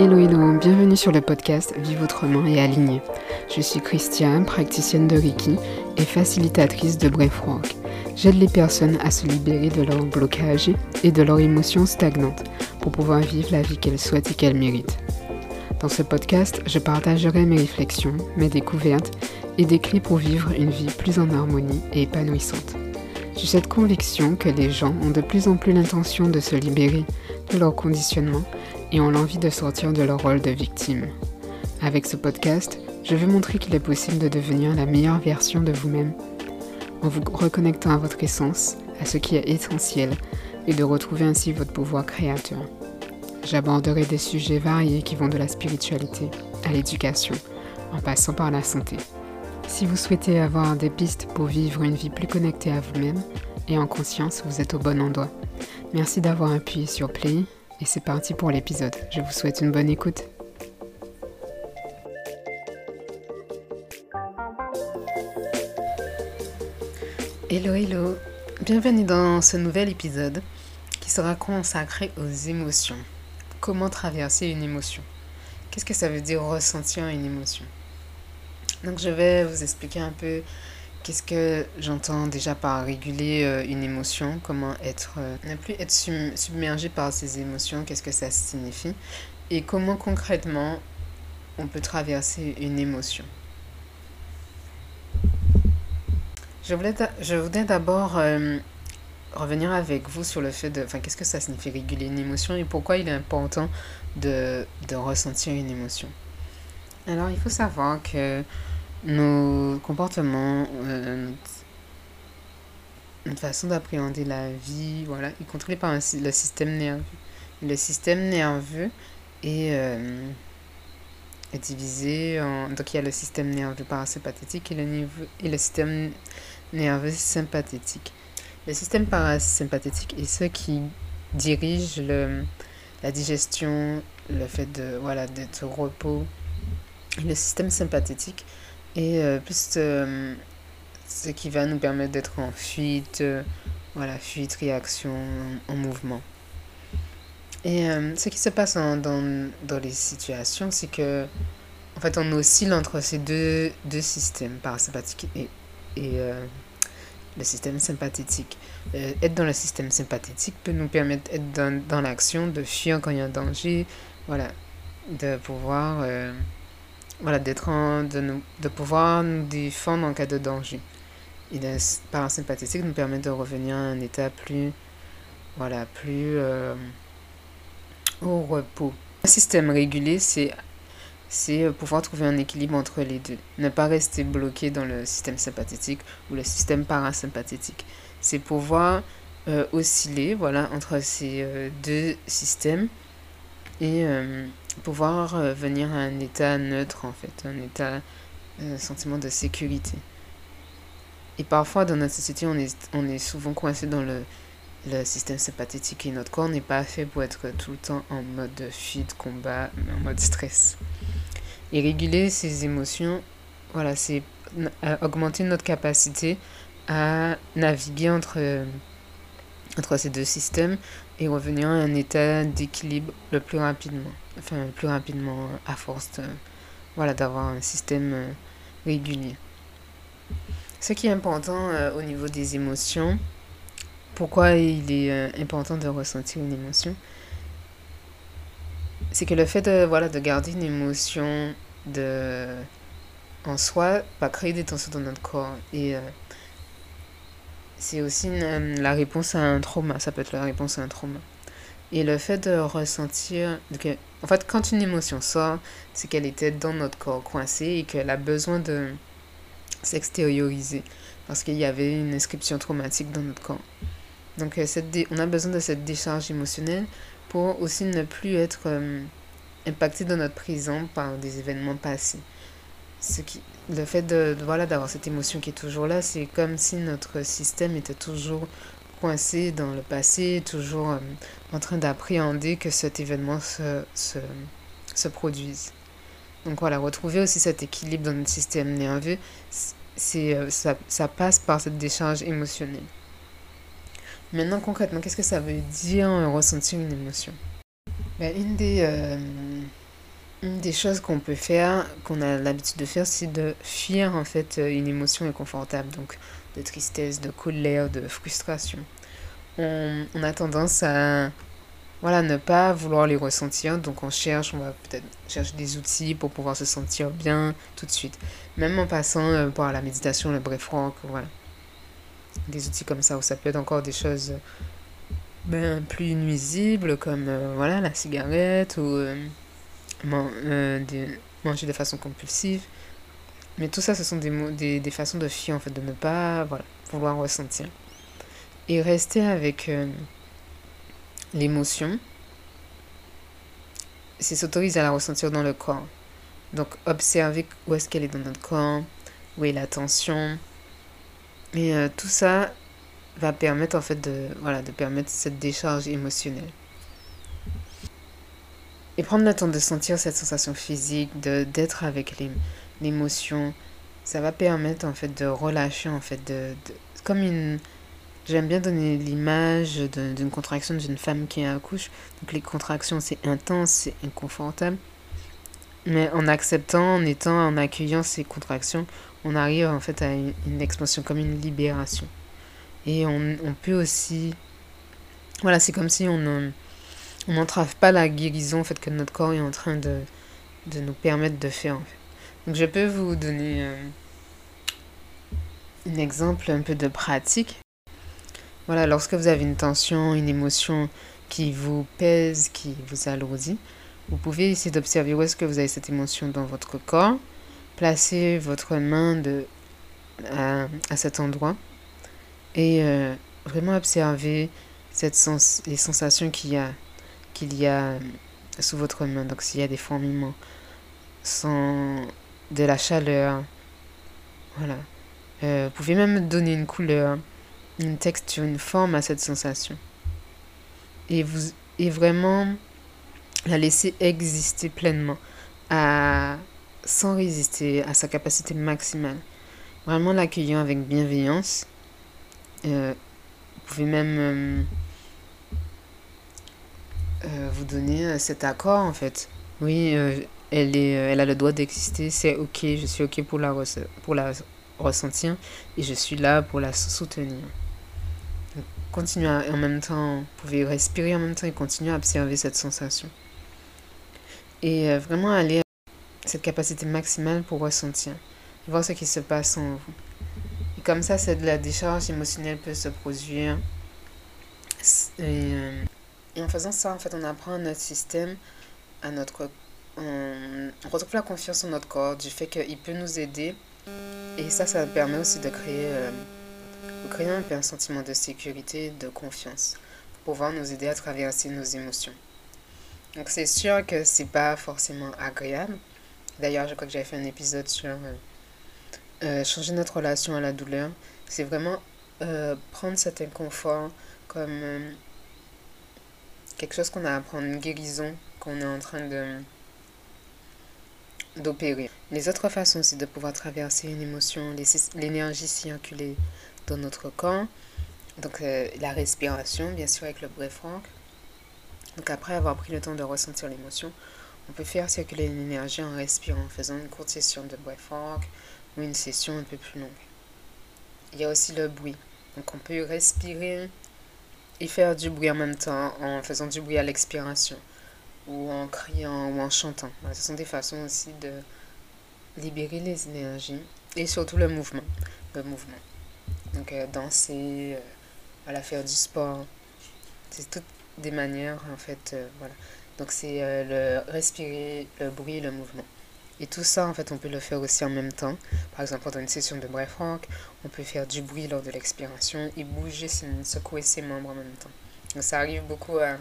Hello hello, bienvenue sur le podcast Vive autrement et aligné. Je suis Christiane, praticienne de Reiki et facilitatrice de Breathwork. J'aide les personnes à se libérer de leurs blocages et de leurs émotions stagnantes pour pouvoir vivre la vie qu'elles souhaitent et qu'elles méritent. Dans ce podcast, je partagerai mes réflexions, mes découvertes et des clés pour vivre une vie plus en harmonie et épanouissante. J'ai cette conviction que les gens ont de plus en plus l'intention de se libérer de leur conditionnement et ont l'envie de sortir de leur rôle de victime. Avec ce podcast, je veux montrer qu'il est possible de devenir la meilleure version de vous-même en vous reconnectant à votre essence, à ce qui est essentiel et de retrouver ainsi votre pouvoir créateur. J'aborderai des sujets variés qui vont de la spiritualité à l'éducation, en passant par la santé. Si vous souhaitez avoir des pistes pour vivre une vie plus connectée à vous-même et en conscience, vous êtes au bon endroit. Merci d'avoir appuyé sur Play et c'est parti pour l'épisode. Je vous souhaite une bonne écoute. Hello hello, bienvenue dans ce nouvel épisode qui sera consacré aux émotions. Comment traverser une émotion? Qu'est-ce que ça veut dire ressentir une émotion? Donc je vais vous expliquer un peu Qu'est-ce que j'entends déjà par réguler euh, une émotion? Comment être, euh, ne plus être submergé par ces émotions? Qu'est-ce que ça signifie? Et comment concrètement on peut traverser une émotion? Je voulais, je voudrais d'abord euh, revenir avec vous sur le fait de, enfin, qu'est-ce que ça signifie réguler une émotion et pourquoi il est important de, de ressentir une émotion? Alors, il faut savoir que nos comportements, euh, notre, façon d'appréhender la vie, voilà, est contrôlé par le système nerveux. Le système nerveux est, euh, est divisé en... Donc il y a le système nerveux parasympathique et le, niveau, et le système nerveux sympathétique. Le système parasympathétique est ce qui dirige le, la digestion, le fait de voilà d'être au repos. le système sympathétique et euh, plus euh, ce qui va nous permettre d'être en fuite, euh, voilà, fuite, réaction, en, mouvement. Et ce qui se passe dans, dans les situations, c'est que en fait, on oscille entre ces deux, deux systèmes, parasympathique et, et le système sympathétique. être dans le système sympathétique peut nous permettre d'être dans, dans l'action, de fuir quand il y a un danger, voilà, de pouvoir voilà, d'être de, de pouvoir nous défendre en cas de danger. Et le parasympathique nous permet de revenir à un état plus, voilà, plus euh, au repos. Un système régulé, c'est c'est pouvoir trouver un équilibre entre les deux. Ne pas rester bloqué dans le système sympathétique ou le système parasympathétique. C'est pouvoir euh, osciller voilà, entre ces euh, deux systèmes et pouvoir euh, venir à un état neutre en fait, un état un sentiment de sécurité. Et parfois dans notre société, on est, on est souvent coincé dans le, le système sympathétique et notre corps n'est pas fait pour être tout le temps en mode fuite, combat, en mode stress. Et réguler ces émotions, voilà, c'est euh, augmenter notre capacité à naviguer entre, entre ces deux systèmes et revenir à un état d'équilibre le plus rapidement enfin plus rapidement à force de, voilà, d'avoir un système euh, régulier. Ce qui est important euh, au niveau des émotions, pourquoi il est euh, important de ressentir une émotion, c'est que le fait de, voilà, de garder une émotion de, en soi va créer des tensions dans notre corps. Et c'est aussi la réponse à un trauma. Ça peut être la réponse à un trauma. Et le fait de ressentir en fait, quand une émotion sort, c'est qu'elle était dans notre corps coincée et qu'elle a besoin de s'extérioriser parce qu'il y avait une inscription traumatique dans notre corps. Donc, euh, cette on a besoin de cette décharge émotionnelle pour aussi ne plus être euh, impacté dans notre présent par des événements passés. Ce qui, le fait de, voilà d'avoir cette émotion qui est toujours là, c'est comme si notre système était toujours coincé dans le passé, toujours euh, en train d'appréhender que cet événement se, se, se, produise. Donc voilà, retrouver aussi cet équilibre dans notre système nerveux, c'est, euh, ça, ça passe par cette décharge émotionnelle. Maintenant, concrètement, qu'est-ce que ça veut dire euh, ressentir une émotion? Ben, Une des Une des choses qu'on peut faire, qu'on a l'habitude de faire, c'est de fuir en fait une émotion inconfortable, donc de tristesse, de colère, de frustration. On, a tendance à voilà, ne pas vouloir les ressentir, donc on cherche, on va peut-être chercher des outils pour pouvoir se sentir bien tout de suite. Même en passant euh, par la méditation, le breath rock, voilà. Des outils comme ça, où ça peut être encore des choses ben, plus nuisibles, comme euh, voilà, la cigarette ou euh, euh, manger de façon compulsive. Mais tout ça, ce sont des, des, des, façons de fuir, en fait, de ne pas voilà, vouloir ressentir. Et rester avec euh, l'émotion, c'est s'autoriser à la ressentir dans le corps. Donc, observer où est-ce qu'elle est dans notre corps, où est la tension. Et euh, tout ça va permettre, en fait, de, voilà, de permettre cette décharge émotionnelle. Et prendre le temps de sentir cette sensation physique, de d'être avec l'émotion, ça va permettre en fait de relâcher en fait de, comme une j'aime bien donner l'image d'une contraction d'une femme qui accouche. Donc les contractions c'est intense, c'est inconfortable. Mais en acceptant, en étant, en accueillant ces contractions, on arrive en fait à une, expansion comme une libération. Et on peut aussi voilà, c'est comme si on on n'entrave pas la guérison en que notre corps est en train de, de nous permettre de faire. Donc je peux vous donner euh, un exemple un peu de pratique. Voilà, lorsque vous avez une tension, une émotion qui vous pèse, qui vous alourdit, vous pouvez essayer d'observer où est-ce que vous avez cette émotion dans votre corps. Placez votre main de, à, cet endroit et euh, vraiment observer les sensations qu'il y a qu'il y a sous votre main. Donc s'il y a des fourmillements, sans de la chaleur, voilà. Euh, vous pouvez même donner une couleur, une texture, une forme à cette sensation. Et, vous, et vraiment la laisser exister pleinement, à, sans résister à sa capacité maximale. Vraiment l'accueillir avec bienveillance. Euh, vous pouvez même... Euh, euh, vous donner euh, cet accord en fait. Oui, euh, elle, est, elle a le droit d'exister, c'est ok, je suis ok pour la, pour la ressentir et je suis là pour la soutenir. continuez en même temps, vous pouvez respirer en même temps et continuer à observer cette sensation. Et vraiment aller à cette capacité maximale pour ressentir, voir ce qui se passe en vous. Et comme ça, cette, la décharge émotionnelle peut se produire. Et en faisant ça, en fait, on apprend à notre système, à notre... On, retrouve la confiance en notre corps, du fait qu'il peut nous aider. Et ça, ça permet aussi de créer, euh, de créer un peu un sentiment de sécurité, de confiance, pour pouvoir nous aider à traverser nos émotions. Donc c'est sûr que c'est pas forcément agréable. D'ailleurs, je crois que j'avais fait un épisode sur euh, euh, changer notre relation à la douleur. C'est vraiment prendre cet inconfort comme quelque chose qu'on a à apprendre, une guérison qu'on est en train de d'opérer. Les autres façons, c'est de pouvoir traverser une émotion, l'énergie circuler dans notre corps. Donc euh, la respiration, bien sûr, avec le breath Donc après avoir pris le temps de ressentir l'émotion, on peut faire circuler l'énergie en respirant, en faisant une courte session de breath ou une session un peu plus longue. Il y a aussi le bruit. Donc on peut respirer et faire du bruit en même temps en faisant du bruit à l'expiration ou en criant ou en chantant. ce sont des façons aussi de libérer les énergies et surtout le mouvement. Le mouvement. Donc euh, danser, euh, voilà, faire du sport. C'est toutes des manières en fait. Euh, voilà. Donc c'est euh, le respirer, le bruit le mouvement. Et tout ça, en fait, on peut le faire aussi en même temps. Par exemple, pendant une session de breath on peut faire du bruit lors de l'expiration et bouger, secouer ses membres en même temps. Donc, ça arrive beaucoup à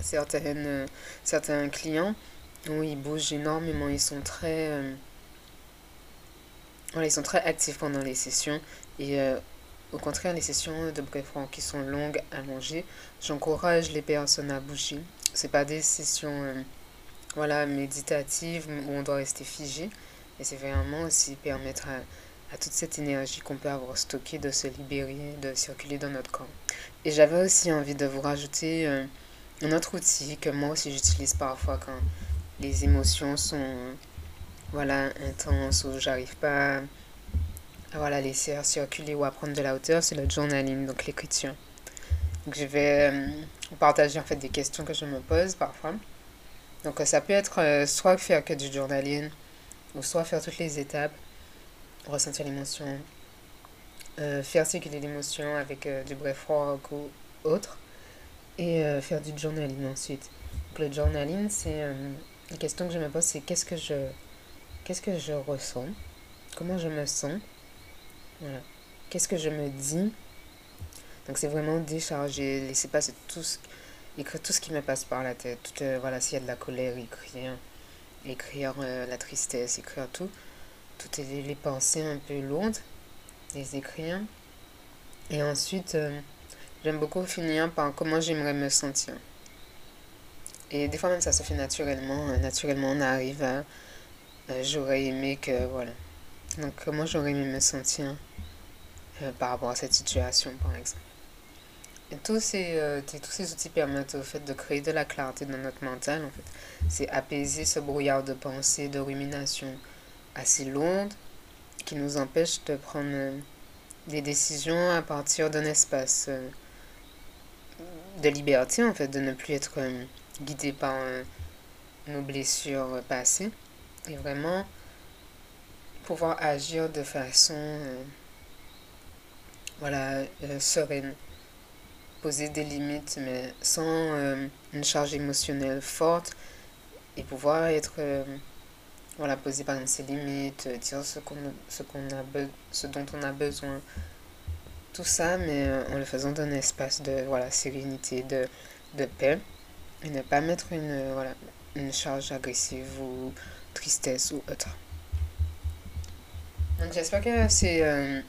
certaines, certains clients où ils bougent énormément. Ils sont très, euh, ils sont très actifs pendant les sessions. Et euh, au contraire, les sessions de breath qui sont longues, allongées, j'encourage les personnes à bouger. C'est pas des sessions... Voilà, méditative où on doit rester figé. Et c'est vraiment aussi permettre à, à toute cette énergie qu'on peut avoir stockée de se libérer, de circuler dans notre corps. Et j'avais aussi envie de vous rajouter euh, un autre outil que moi aussi j'utilise parfois quand les émotions sont voilà, intenses ou j'arrive pas à voilà, laisser circuler ou à prendre de la hauteur, c'est le journaling, donc l'écriture. Donc je vais euh, partager en fait des questions que je me pose parfois. Donc ça peut être euh, soit faire que du journaling, ou soit faire toutes les étapes, ressentir l'émotion, euh, faire circuler l'émotion avec du bref rock ou autre, et faire du journaling ensuite. Donc le journaling, c'est la question que je me pose, c'est qu'est-ce que je qu'est-ce que je ressens, comment je me sens, voilà. Qu'est-ce que je me dis? Donc c'est vraiment décharger, laisser passer tout ce, écrire tout ce qui me passe par la tête. Tout, euh, voilà, s'il y a de la colère, écrire, écrire euh, la tristesse, écrire tout. Toutes les, pensées un peu lourdes, les écrire. Et ensuite, euh, j'aime beaucoup finir par comment j'aimerais me sentir. Et des fois même ça se fait naturellement. Naturellement on arrive à j'aurais aimé que, voilà. Donc, comment j'aurais aimé me sentir par rapport à cette situation, par exemple. Tous ces, euh, tous ces outils permettent au fait de créer de la clarté dans notre mental, en fait. C'est apaiser ce brouillard de pensée, de rumination assez lourde qui nous empêche de prendre des décisions à partir d'un espace de liberté, en fait, de ne plus être guidé par nos blessures passées et vraiment pouvoir agir de façon euh, voilà euh, sereine poser des limites mais sans euh, une charge émotionnelle forte et pouvoir être voilà poser par exemple ses limites dire ce qu'on ce qu'on a ce dont on a besoin tout ça mais en le faisant d'un espace de voilà sérénité de, de paix et ne pas mettre une voilà une charge agressive ou tristesse ou autre. Donc j'espère que ces, euh,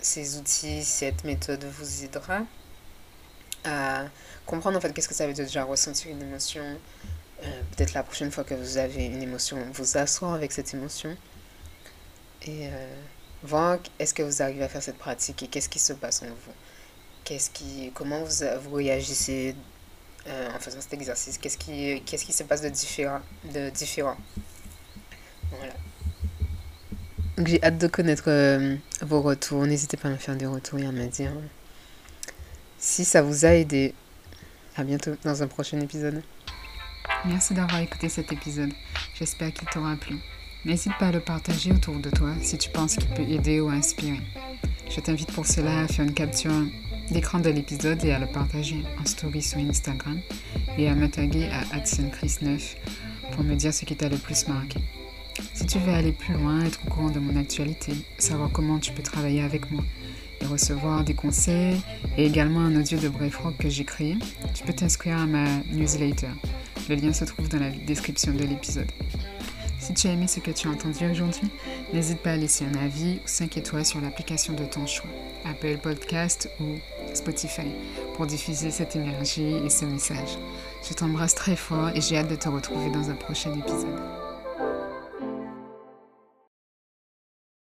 ces outils, cette méthode vous aidera à comprendre en fait qu'est-ce que ça veut dire déjà ressentir une émotion. Euh, peut-être la prochaine fois que vous avez une émotion, vous asseoir avec cette émotion et euh, voir est-ce que vous arrivez à faire cette pratique et qu'est-ce qui se passe en vous? Qu'est-ce qui, comment vous, vous réagissez en faisant cet exercice? Qu'est-ce qui, qu'est-ce qui se passe de différent, de différent? J'ai hâte de connaître euh, vos retours. N'hésitez pas à me faire des retours et à me dire si ça vous a aidé. À bientôt dans un prochain épisode. Merci d'avoir écouté cet épisode. J'espère qu'il t'aura plu. N'hésite pas à le partager autour de toi si tu penses qu'il peut aider ou inspirer. Je t'invite pour cela à faire une capture d'écran de l'épisode et à le partager en story sur Instagram et à me à AdsenChris9 pour me dire ce qui t'a le plus marqué. Si tu veux aller plus loin, être au courant de mon actualité, savoir comment tu peux travailler avec moi recevoir des conseils et également un audio de Brave Rock que j'ai créé, tu peux t'inscrire à ma newsletter. Le lien se trouve dans la description de l'épisode. Si tu as aimé ce que tu as entendu aujourd'hui, n'hésite pas à laisser un avis ou 5 étoiles sur l'application de ton choix, Apple Podcast ou Spotify, pour diffuser cette énergie et ce message. Je t'embrasse très fort et j'ai hâte de te retrouver dans un prochain épisode.